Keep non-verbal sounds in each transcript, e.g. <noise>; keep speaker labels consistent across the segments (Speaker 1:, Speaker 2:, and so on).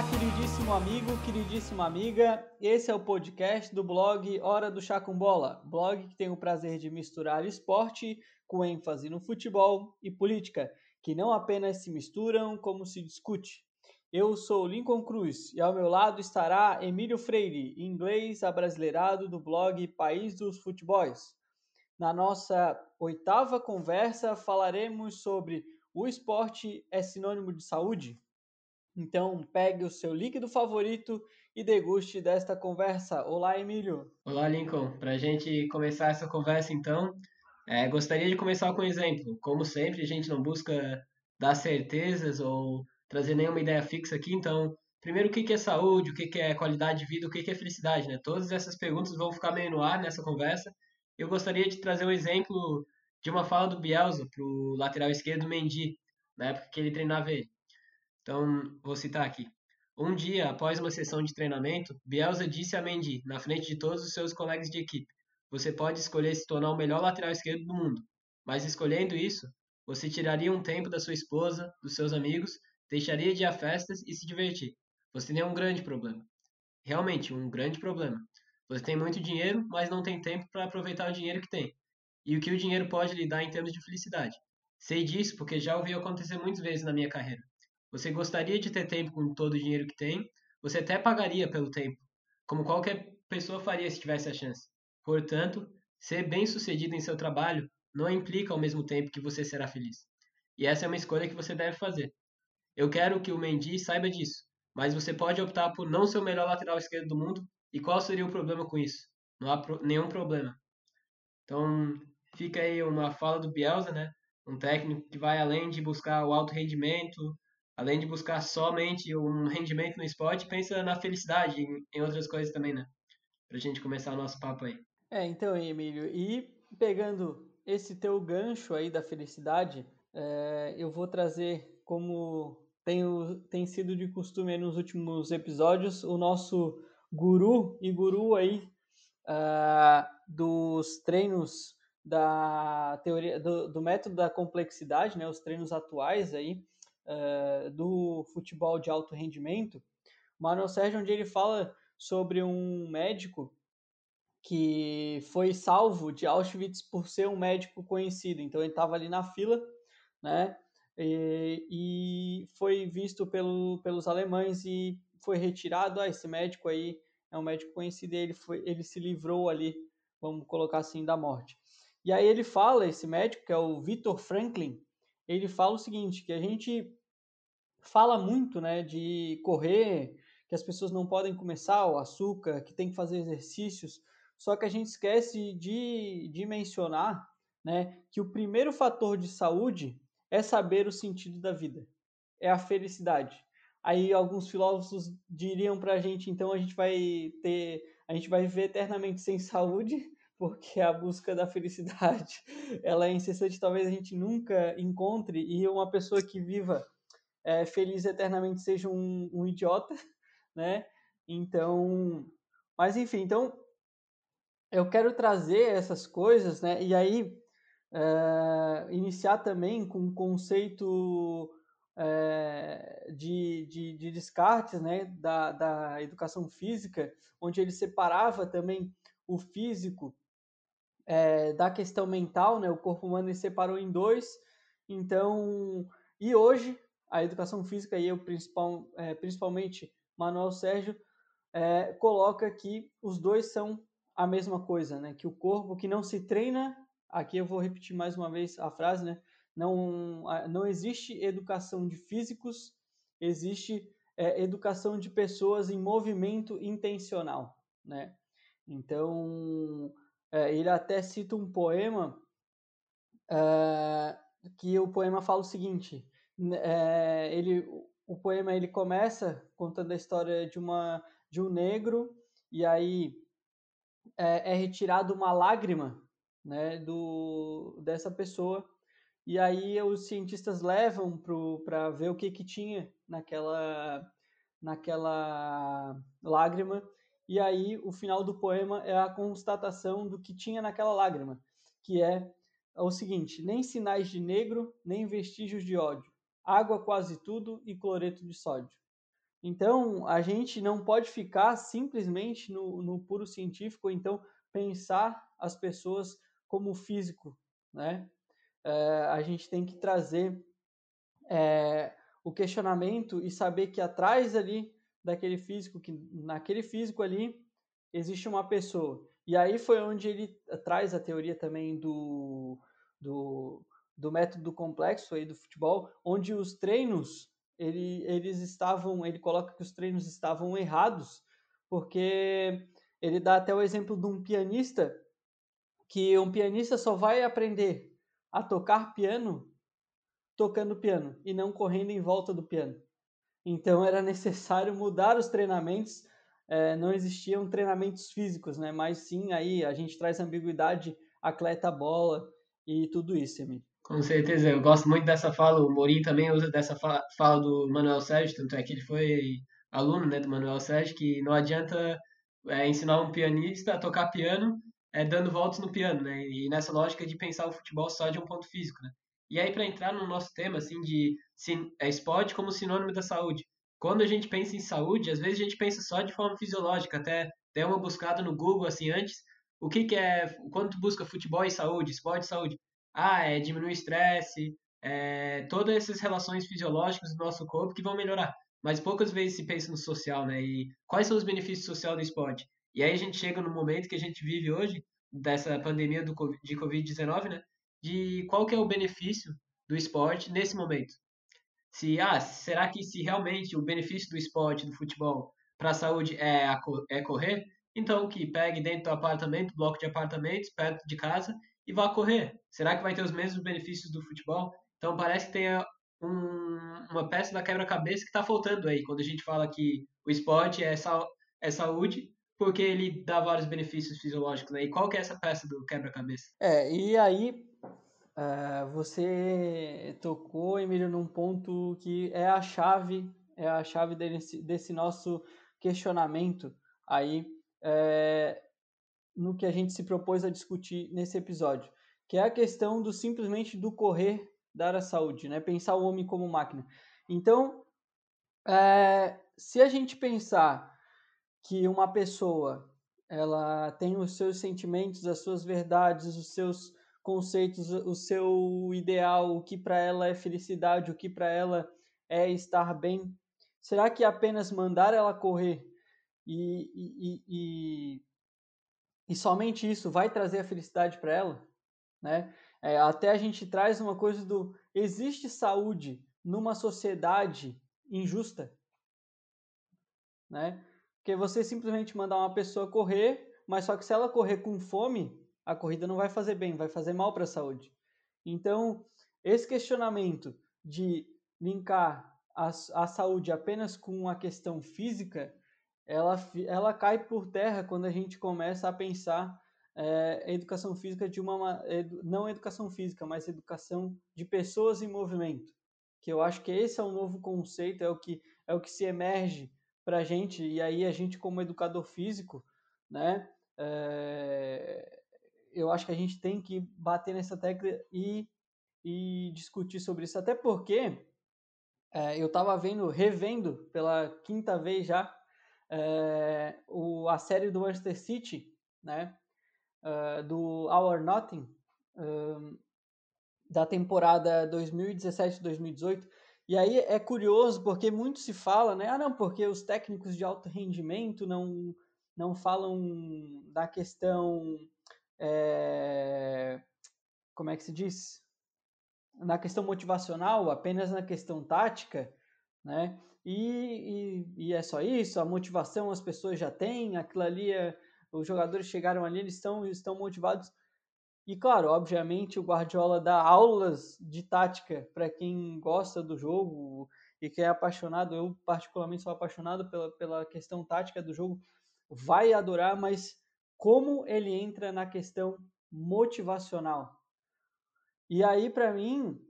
Speaker 1: Olá, queridíssimo amigo, queridíssima amiga. Esse é o podcast do blog Hora do Chá com Bola, blog que tem o prazer de misturar esporte com ênfase no futebol e política, que não apenas se misturam, como se discute. Eu sou Lincoln Cruz e ao meu lado estará Emílio Freire, inglês abrasileirado do blog País dos Futebols. Na nossa oitava conversa falaremos sobre o esporte é sinônimo de saúde? Então, pegue o seu líquido favorito e deguste desta conversa. Olá, Emílio.
Speaker 2: Olá, Lincoln. Para a gente começar essa conversa, então, é, gostaria de começar com um exemplo. Como sempre, a gente não busca dar certezas ou trazer nenhuma ideia fixa aqui. Então, primeiro, o que é saúde, o que é qualidade de vida, o que é felicidade, né? Todas essas perguntas vão ficar meio no ar nessa conversa. Eu gostaria de trazer um exemplo de uma fala do Bielsa para o lateral esquerdo Mendy, na época que ele treinava ele. Então, vou citar aqui. Um dia, após uma sessão de treinamento, Bielsa disse a Mendy, na frente de todos os seus colegas de equipe, você pode escolher se tornar o melhor lateral esquerdo do mundo, mas escolhendo isso, você tiraria um tempo da sua esposa, dos seus amigos, deixaria de ir a festas e se divertir. Você tem um grande problema. Realmente, um grande problema. Você tem muito dinheiro, mas não tem tempo para aproveitar o dinheiro que tem. E o que o dinheiro pode lhe dar em termos de felicidade. Sei disso porque já ouvi acontecer muitas vezes na minha carreira. Você gostaria de ter tempo com todo o dinheiro que tem, você até pagaria pelo tempo, como qualquer pessoa faria se tivesse a chance. Portanto, ser bem-sucedido em seu trabalho não implica ao mesmo tempo que você será feliz. E essa é uma escolha que você deve fazer. Eu quero que o Mendy saiba disso, mas você pode optar por não ser o melhor lateral esquerdo do mundo, e qual seria o problema com isso? Não há pro nenhum problema. Então, fica aí uma fala do Bielsa, né? Um técnico que vai além de buscar o alto rendimento, além de buscar somente um rendimento no esporte, pensa na felicidade, em, outras coisas também, né? Pra gente começar o nosso papo aí.
Speaker 1: É, então, Emílio, e pegando esse teu gancho aí da felicidade, é, eu vou trazer como tem, tem sido de costume nos últimos episódios, o nosso guru e guru aí uh, dos treinos da teoria do, do, método da complexidade, né, os treinos atuais aí, uh, do futebol de alto rendimento, Manuel Sérgio, onde ele fala sobre um médico que foi salvo de Auschwitz por ser um médico conhecido. Então ele estava ali na fila, né? E, e, foi visto pelo, pelos alemães e foi retirado. Ah, esse médico aí é um médico conhecido. E ele foi, ele se livrou ali, vamos colocar assim, da morte. E aí ele fala, esse médico que é o Victor Franklin, ele fala o seguinte, que a gente fala muito, né, de correr, que as pessoas não podem começar o açúcar, que tem que fazer exercícios, só que a gente esquece de, de mencionar, né, que o primeiro fator de saúde é saber o sentido da vida, é a felicidade. Aí alguns filósofos diriam para a gente, então a gente vai ter, a gente vai viver eternamente sem saúde, <laughs> porque a busca da felicidade <laughs> ela é incessante, talvez a gente nunca encontre e uma pessoa que viva é, feliz eternamente seja um, um, idiota, <laughs> né? Então, mas enfim, então eu quero trazer essas coisas, né? E aí é, iniciar também com um conceito é, de, de, de, Descartes, né? Da, da educação física, onde ele separava também o físico é, da questão mental, né? O corpo humano ele separou em dois. Então, e hoje a educação física e eu principal, é, principalmente Manuel Sérgio é, coloca que os dois são a mesma coisa, né? Que o corpo que não se treina, aqui eu vou repetir mais uma vez a frase, né? Não, não existe educação de físicos, existe é, educação de pessoas em movimento intencional, né? Então, é, ele até cita um poema é, que o poema fala o seguinte: é, ele, o poema ele começa contando a história de uma de um negro e aí é, é retirado uma lágrima, né, do dessa pessoa e aí os cientistas levam para ver o que que tinha naquela naquela lágrima e aí o final do poema é a constatação do que tinha naquela lágrima, que é o seguinte: nem sinais de negro, nem vestígios de ódio, água quase tudo e cloreto de sódio. Então, a gente não pode ficar simplesmente no, no puro científico, então pensar as pessoas como físico, né? É, a gente tem que trazer é, o questionamento e saber que atrás ali daquele físico, que naquele físico ali existe uma pessoa. E aí foi onde ele traz a teoria também do, do, do método complexo aí do futebol, onde os treinos ele, eles estavam, ele coloca que os treinos estavam errados, porque ele dá até o exemplo de um pianista que um pianista só vai aprender a tocar piano tocando piano e não correndo em volta do piano. Então era <laughs> necessário mudar os treinamentos. É, não existiam treinamentos físicos, né? Mas sim, aí a gente traz ambiguidade, atleta bola e tudo isso, Emílio.
Speaker 2: Com certeza, eu gosto muito dessa fala. O Morim também usa dessa fala do Manuel Sérgio, tanto é que ele foi aluno né, do Manuel Sérgio, que não adianta é, ensinar um pianista a tocar piano é, dando voltas no piano, né? E nessa lógica de pensar o futebol só de um ponto físico, né? E aí, para entrar no nosso tema, assim, de é, esporte como sinônimo da saúde. Quando a gente pensa em saúde, às vezes a gente pensa só de forma fisiológica, até der uma buscada no Google, assim, antes, o que, que é, quando tu busca futebol e saúde, esporte e saúde, ah, é diminuir o estresse, é, todas essas relações fisiológicas do nosso corpo que vão melhorar. Mas poucas vezes se pensa no social, né? E quais são os benefícios sociais do esporte? E aí a gente chega no momento que a gente vive hoje, dessa pandemia do, de Covid-19, né? De qual que é o benefício do esporte nesse momento. Se, ah, será que se realmente o benefício do esporte, do futebol, para a saúde é, a, é correr, então que pegue dentro do apartamento, bloco de apartamentos, perto de casa, e vá correr. Será que vai ter os mesmos benefícios do futebol? Então parece que tem um, uma peça da quebra-cabeça que está faltando aí, quando a gente fala que o esporte é, sa é saúde, porque ele dá vários benefícios fisiológicos, né? E qual que é essa peça do quebra-cabeça?
Speaker 1: É, e aí uh, você tocou, Emílio, num ponto que é a chave, é a chave desse, desse nosso questionamento aí é, no que a gente se propôs a discutir nesse episódio, que é a questão do simplesmente do correr dar a saúde, né? Pensar o homem como máquina. Então, é, se a gente pensar que uma pessoa ela tem os seus sentimentos, as suas verdades, os seus conceitos, o seu ideal, o que para ela é felicidade, o que para ela é estar bem. Será que apenas mandar ela correr e, e, e, e somente isso vai trazer a felicidade para ela? Né? É, até a gente traz uma coisa do existe saúde numa sociedade injusta, né? Porque você simplesmente mandar uma pessoa correr, mas só que se ela correr com fome, a corrida não vai fazer bem, vai fazer mal para a saúde. Então, esse questionamento de linkar a, a saúde apenas com a questão física, ela, ela cai por terra quando a gente começa a pensar é, educação física de uma não educação física, mas educação de pessoas em movimento, que eu acho que esse é o novo conceito, é o que é o que se emerge para a gente e aí a gente como educador físico, né, é, eu acho que a gente tem que bater nessa tecla e, e discutir sobre isso, até porque é, eu estava vendo, revendo pela quinta vez já é, o, a série do Manchester City, né, uh, do Our Nothing, um, da temporada 2017-2018, e aí é curioso porque muito se fala, né? Ah, não, porque os técnicos de alto rendimento não, não falam da questão. É, como é que se diz? Na questão motivacional, apenas na questão tática, né? E, e, e, é só isso, a motivação as pessoas já têm, aquilo ali, é, os jogadores chegaram ali, eles estão, estão motivados. E claro, obviamente o Guardiola dá aulas de tática para quem gosta do jogo e que é apaixonado. Eu, particularmente, sou apaixonado pela, pela questão tática do jogo. Vai adorar, mas como ele entra na questão motivacional? E aí, para mim,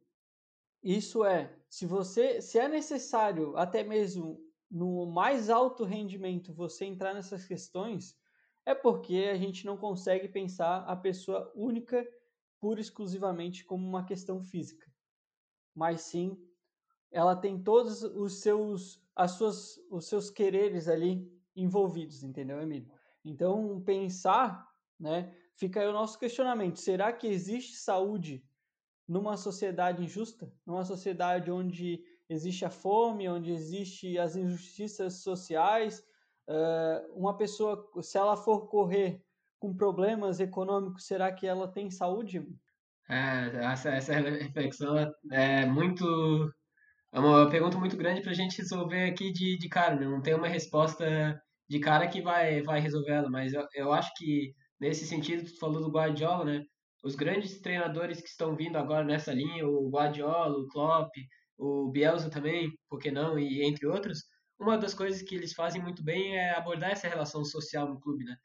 Speaker 1: isso é, se você, se é necessário, até mesmo no mais alto rendimento, você entrar nessas questões, é porque a gente não consegue pensar a pessoa única, pura exclusivamente como uma questão física, mas sim ela tem todos os seus, as suas, os seus quereres ali envolvidos, entendeu, Emílio? Então, pensar, né, fica aí o nosso questionamento: será que existe saúde numa sociedade injusta? Numa sociedade onde existe a fome, onde existe as injustiças sociais? Uh, uma pessoa, se ela for correr com problemas econômicos, será que ela tem saúde?
Speaker 2: É, essa, essa reflexão é muito. É uma pergunta muito grande para a gente resolver aqui de, de cara, né? Não tem uma resposta de cara que vai, vai resolver ela, mas eu, eu acho que nesse sentido, tu falou do Guardiola, né? Os grandes treinadores que estão vindo agora nessa linha, o Guardiola, o Klopp, o Bielsa também, por que não, e entre outros, uma das coisas que eles fazem muito bem é abordar essa relação social no clube, né?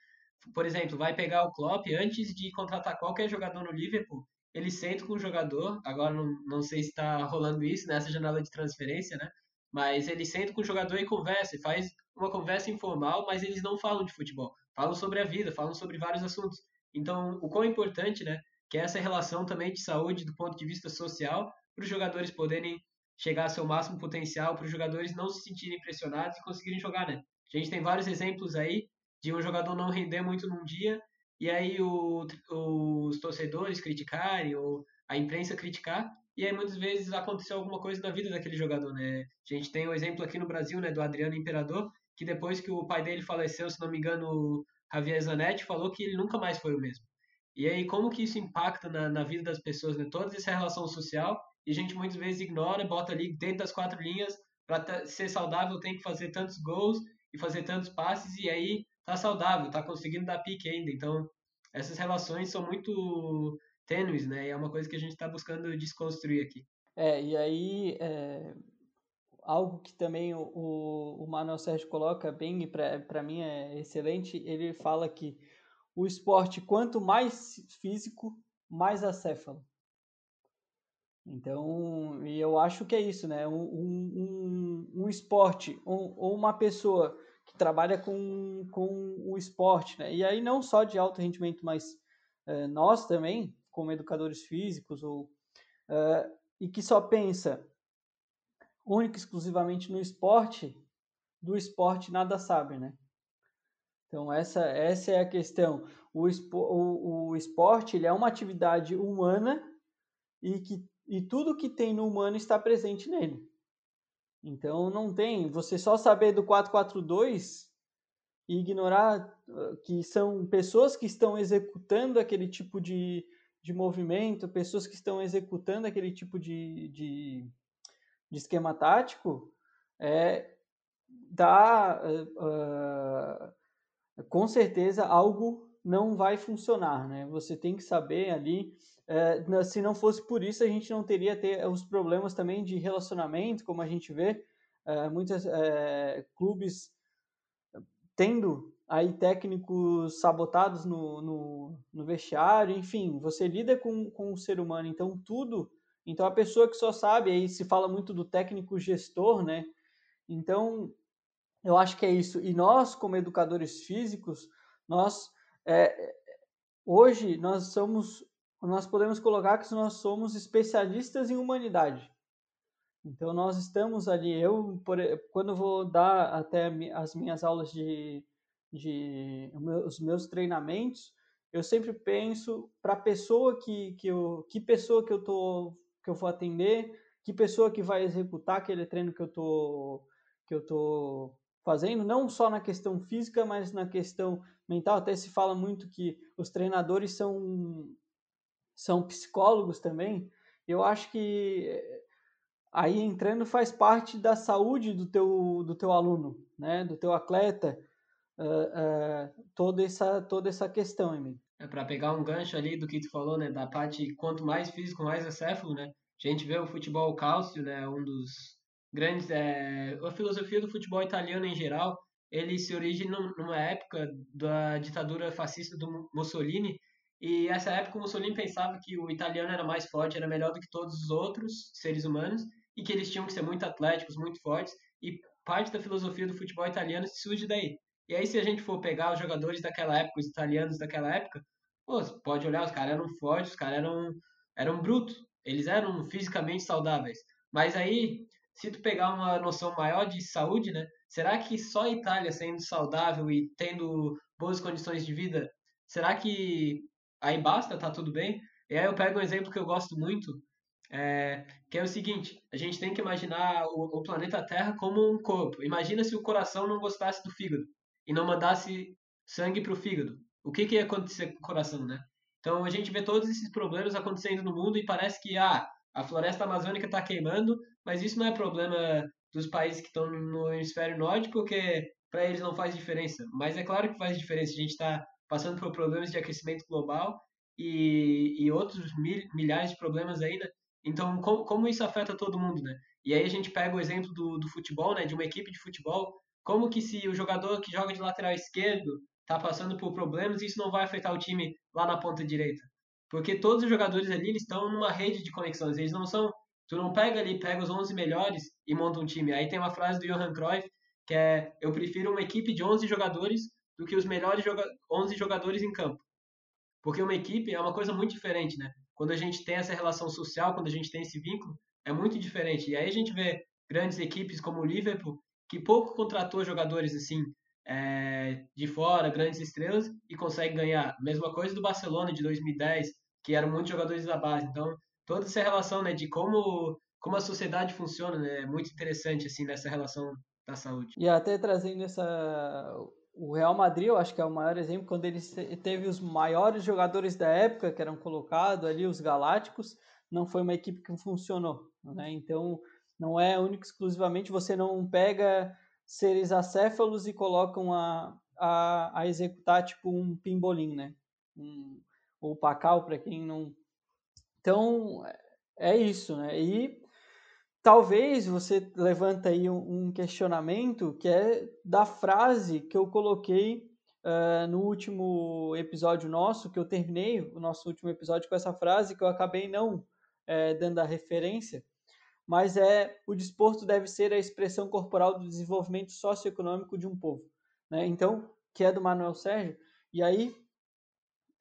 Speaker 2: Por exemplo, vai pegar o Klopp antes de contratar qualquer jogador no Liverpool, ele senta com o jogador, agora não, não sei se está rolando isso nessa janela de transferência, né? Mas ele senta com o jogador e conversa, e faz uma conversa informal, mas eles não falam de futebol, falam sobre a vida, falam sobre vários assuntos. Então, o quão importante, né? Que é essa relação também de saúde do ponto de vista social, para os jogadores poderem chegar ao seu máximo potencial, para os jogadores não se sentirem pressionados e conseguirem jogar, né? A gente tem vários exemplos aí de um jogador não render muito num dia e aí o, os torcedores criticarem ou a imprensa criticar e aí muitas vezes aconteceu alguma coisa na vida daquele jogador, né? A gente tem o um exemplo aqui no Brasil, né, do Adriano Imperador, que depois que o pai dele faleceu, se não me engano, Javier Zanetti falou que ele nunca mais foi o mesmo. E aí como que isso impacta na, na vida das pessoas, né? Toda essa relação social e a gente muitas vezes ignora, bota ali dentro das quatro linhas, para ser saudável tem que fazer tantos gols e fazer tantos passes e aí tá saudável, tá conseguindo dar pique ainda. Então, essas relações são muito tênues, né? E é uma coisa que a gente está buscando desconstruir aqui.
Speaker 1: É, e aí, é, algo que também o, o Manuel Sérgio coloca bem, e para mim é excelente, ele fala que o esporte, quanto mais físico, mais acéfalo. Então, e eu acho que é isso, né? Um, um, um esporte ou um, uma pessoa que trabalha com, com o esporte, né? E aí não só de alto rendimento, mas é, nós também, como educadores físicos, ou, é, e que só pensa única e exclusivamente no esporte, do esporte nada sabe, né? Então essa, essa é a questão. O, espo, o, o esporte ele é uma atividade humana e que e tudo que tem no humano está presente nele. Então não tem, você só saber do 442 e ignorar ah, que são pessoas que estão executando aquele tipo de, de movimento, pessoas que estão executando aquele tipo de, de, de esquema tático, é, dá uh, uh, com certeza algo não vai funcionar, né? Você tem que saber ali é, se não fosse por isso, a gente não teria ter os problemas também de relacionamento, como a gente vê é, muitos clubes tendo aí técnicos sabotados no, no, no, vestiário, enfim, você lida com, com o ser humano, então tudo, então a pessoa que só sabe, aí se fala muito do técnico gestor, né? Então, eu acho que é isso. E nós, como educadores físicos, nós é, hoje nós somos nós podemos colocar que nós somos especialistas em humanidade. Então nós estamos ali, eu por, quando vou dar até as minhas aulas de, de os meus treinamentos, eu sempre penso para a pessoa que, que eu, que pessoa que eu tô que eu vou atender, que pessoa que vai executar aquele treino que eu tô que eu tô fazendo, não só na questão física, mas na questão mental. Até se fala muito que os treinadores são são psicólogos também, eu acho que eh, aí entrando faz parte da saúde do teu, do teu aluno, né, do teu atleta, uh, uh, toda, essa, toda essa questão, Emílio.
Speaker 2: É para pegar um gancho ali do que tu falou, né, da parte quanto mais físico, mais acéfalo, né, a gente vê o futebol cálcio, né, um dos grandes, é, a filosofia do futebol italiano em geral, ele se origina numa época da ditadura fascista do Mussolini, e essa época o Mussolini pensava que o italiano era mais forte, era melhor do que todos os outros seres humanos e que eles tinham que ser muito atléticos, muito fortes. E parte da filosofia do futebol italiano surge daí. E aí se a gente for pegar os jogadores daquela época, os italianos daquela época, pô, pode olhar, os caras eram fortes, os caras eram eram brutos, eles eram fisicamente saudáveis. Mas aí se tu pegar uma noção maior de saúde, né? Será que só a Itália sendo saudável e tendo boas condições de vida, será que aí basta, tá tudo bem? E aí eu pego um exemplo que eu gosto muito, é, que é o seguinte: a gente tem que imaginar o, o, planeta Terra como um corpo. Imagina se o coração não gostasse do fígado e não mandasse sangue para o fígado. O que, que ia acontecer com o coração, né? Então a gente vê todos esses problemas acontecendo no mundo e parece que ah, a floresta amazônica está queimando, mas isso não é problema dos países que estão no hemisfério norte, porque para eles não faz diferença. Mas é claro que faz diferença. A gente está passando por problemas de aquecimento global e, e outros mil, milhares de problemas ainda. Então, como, como, isso afeta todo mundo, né? E aí a gente pega o exemplo do, do futebol, né? De uma equipe de futebol. Como que se o jogador que joga de lateral esquerdo está passando por problemas, isso não vai afetar o time lá na ponta direita? Porque todos os jogadores ali eles estão numa rede de conexões. Eles não são... Tu não pega ali, pega os 11 melhores e monta um time. Aí tem uma frase do Johan Cruyff que é eu prefiro uma equipe de 11 jogadores do que os melhores joga 11 jogadores em campo. Porque uma equipe é uma coisa muito diferente, né? Quando a gente tem essa relação social, quando a gente tem esse vínculo, é muito diferente. E aí a gente vê grandes equipes como o Liverpool, que pouco contratou jogadores assim é, de fora, grandes estrelas, e consegue ganhar. Mesma coisa do Barcelona de 2010, que eram muitos jogadores da base. Então, toda essa relação né, de como, como a sociedade funciona né, é muito interessante assim nessa relação da saúde.
Speaker 1: E até trazendo essa o Real Madrid, eu acho que é o maior exemplo, quando ele teve os maiores jogadores da época que eram colocados ali, os Galácticos, não foi uma equipe que funcionou. Né? Então, não é único exclusivamente, você não pega seres acéfalos e colocam a, a, a executar tipo um pimbolim, né? Um, ou pacal, para quem não. Então, é isso, né? E talvez você levanta aí um, questionamento que é da frase que eu coloquei uh, no último episódio nosso, que eu terminei o nosso último episódio com essa frase que eu acabei não uh, dando a referência, mas é o desporto deve ser a expressão corporal do desenvolvimento socioeconômico de um povo. Né? Então, que é do Manuel Sérgio, e aí,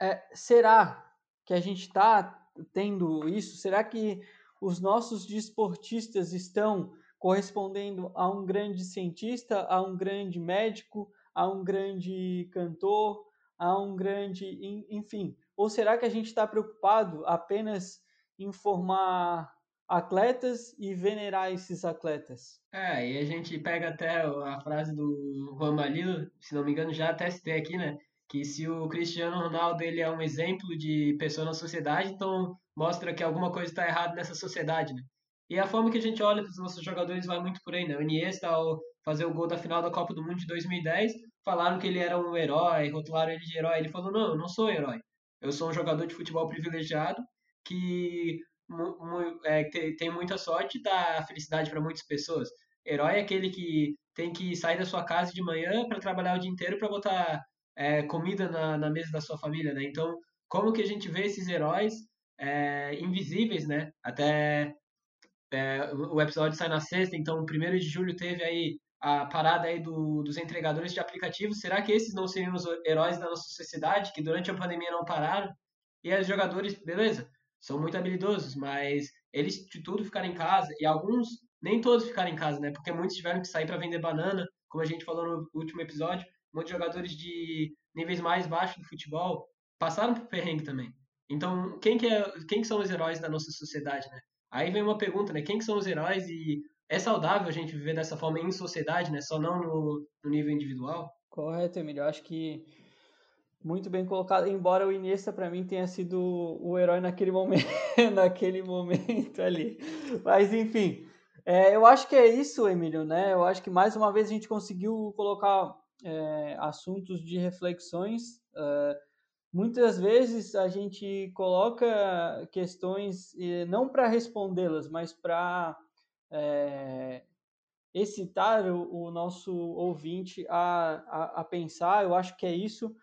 Speaker 1: é, será que a gente está tendo isso? Será que os nossos desportistas estão correspondendo a um grande cientista, a um grande médico, a um grande cantor, a um grande. enfim. Ou será que a gente está preocupado apenas em formar atletas e venerar esses atletas?
Speaker 2: É, e a gente pega até a frase do Juan Malilo, se não me engano, já até aqui, né? Que se o Cristiano Ronaldo ele é um exemplo de pessoa na sociedade, então mostra que alguma coisa está errada nessa sociedade, né? E a forma que a gente olha para os nossos jogadores vai muito por aí, né? O Iniesta, ao fazer o gol da final da Copa do Mundo de 2010, falaram que ele era um herói, rotularam ele de herói. Ele falou, não, eu não sou herói. Eu sou um jogador de futebol privilegiado que é, tem muita sorte e dá felicidade para muitas pessoas. Herói é aquele que tem que sair da sua casa de manhã para trabalhar o dia inteiro para botar é, comida na, na mesa da sua família, né? Então, como que a gente vê esses heróis é, invisíveis, né? Até é, o episódio sai na sexta, então primeiro de julho teve aí a parada aí do, dos entregadores de aplicativos. Será que esses não seriam os heróis da nossa sociedade que durante a pandemia não pararam? E os jogadores, beleza, são muito habilidosos, mas eles de tudo ficaram em casa e alguns nem todos ficaram em casa, né? Porque muitos tiveram que sair para vender banana, como a gente falou no último episódio. Muitos jogadores de níveis mais baixos do futebol passaram por perrengue também. Então, quem que, é, quem que são os heróis da nossa sociedade, né? Aí vem uma pergunta, né? Quem que são os heróis e é saudável a gente viver dessa forma em sociedade, né? Só não no, no nível individual?
Speaker 1: Correto, Emílio. Eu acho que muito bem colocado, embora o Iniesta para mim tenha sido o herói naquele momento, <laughs> naquele momento ali. Mas enfim, é, eu acho que é isso, Emílio, né? Eu acho que mais uma vez a gente conseguiu colocar é, assuntos de reflexões. É, muitas vezes a gente coloca questões não para respondê-las, mas para é, excitar o, o, nosso ouvinte a, a, a, pensar. Eu acho que é isso,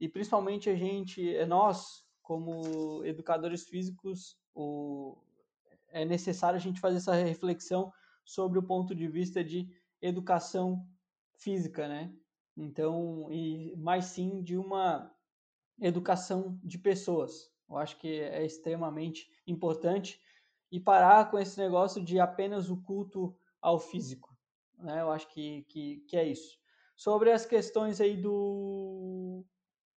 Speaker 1: e principalmente a gente, é nós, como educadores físicos, o, é necessário a gente fazer essa reflexão sobre o ponto de vista de educação física, né? Então, e mais sim de uma educação de pessoas. Eu acho que é extremamente importante e parar com esse negócio de apenas o culto ao físico. Né? Eu acho que, que, que é isso. Sobre as questões aí do,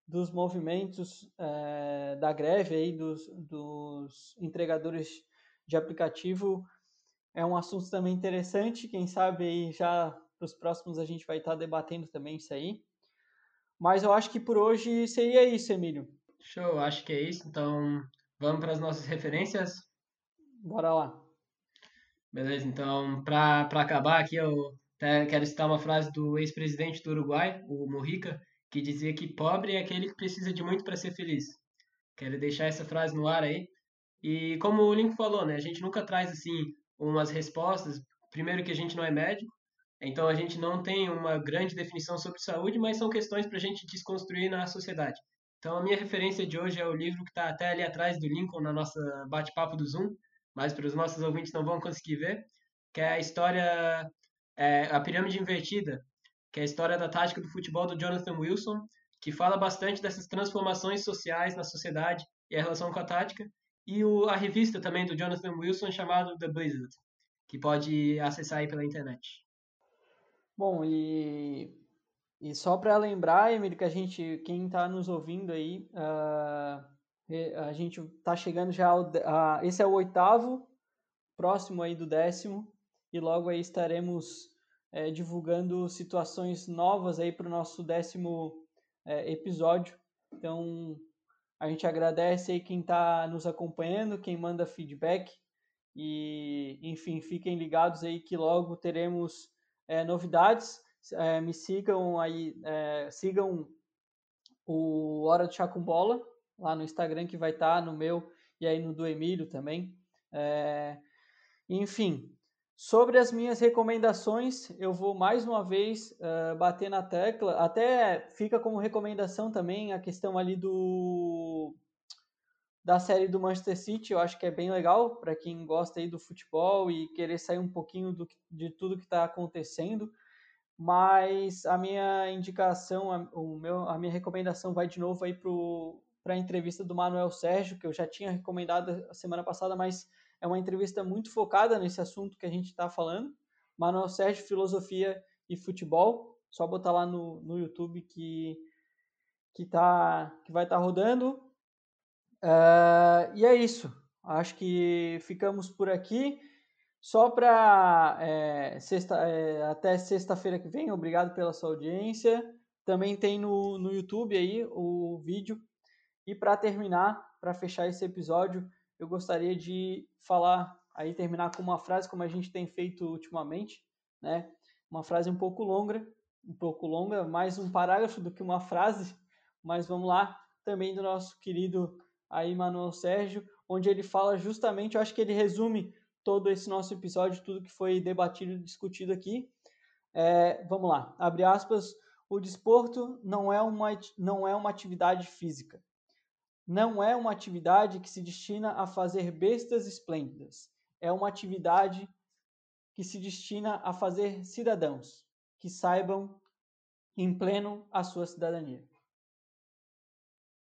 Speaker 1: dos movimentos é, da greve aí dos, dos entregadores de aplicativo, é um assunto também interessante. Quem sabe aí já para os próximos a gente vai estar debatendo também isso aí. Mas eu acho que por hoje seria isso, Emílio.
Speaker 2: Show, acho que é isso. Então, vamos para as nossas referências?
Speaker 1: Bora lá.
Speaker 2: Beleza, então, para acabar aqui, eu quero citar uma frase do ex-presidente do Uruguai, o Mujica, que dizia que pobre é aquele que precisa de muito para ser feliz. Quero deixar essa frase no ar aí. E como o Link falou, né, a gente nunca traz assim umas respostas. Primeiro que a gente não é médico, então a gente não tem uma grande definição sobre saúde, mas são questões para a gente desconstruir na sociedade. Então a minha referência de hoje é o livro que está até ali atrás do Lincoln na nossa bate-papo do Zoom, mas para os nossos ouvintes não vão conseguir ver, que é a história, é, a pirâmide invertida, que é a história da tática do futebol do Jonathan Wilson, que fala bastante dessas transformações sociais na sociedade e a relação com a tática, e o, a revista também do Jonathan Wilson chamado The Blizzard, que pode acessar aí pela internet.
Speaker 1: Bom, e, e só para lembrar, Emílio, que a gente, quem está nos ouvindo aí, uh, a gente está chegando já ao, uh, esse é o oitavo, próximo aí do décimo, e logo aí estaremos é, divulgando situações novas aí para o nosso décimo é, episódio. Então, a gente agradece aí quem está nos acompanhando, quem manda feedback e, enfim, fiquem ligados aí que logo teremos é, novidades. É, me sigam aí, é, sigam o Hora de Chá com Bola lá no Instagram que vai estar tá no meu e aí no do Emílio também. É, enfim, Sobre as minhas recomendações, eu vou mais uma vez uh, bater na tecla. Até fica como recomendação também a questão ali do da série do Manchester City. Eu acho que é bem legal para quem gosta aí do futebol e querer sair um pouquinho do, de tudo que está acontecendo. Mas a minha indicação, a, o meu, a minha recomendação vai de novo aí para a entrevista do Manuel Sérgio, que eu já tinha recomendado a semana passada, mas é uma entrevista muito focada nesse assunto que a gente está falando. Manuel Sérgio, Filosofia e Futebol. Só botar lá no, no YouTube que, que, tá, que vai estar tá rodando. Uh, e é isso. Acho que ficamos por aqui. Só para é, sexta, é, até sexta-feira que vem, obrigado pela sua audiência. Também tem no, no YouTube aí o vídeo. E para terminar, para fechar esse episódio, eu gostaria de falar aí terminar com uma frase como a gente tem feito ultimamente, né? Uma frase um pouco longa, um pouco longa, mais um parágrafo do que uma frase, mas vamos lá, também do nosso querido aí Manuel Sérgio, onde ele fala justamente, eu acho que ele resume todo esse nosso episódio, tudo que foi debatido e discutido aqui. É, vamos lá, abre aspas, o desporto não é uma, não é uma atividade física, não é uma atividade que se destina a fazer bestas esplêndidas. É uma atividade que se destina a fazer cidadãos que saibam em pleno a sua cidadania.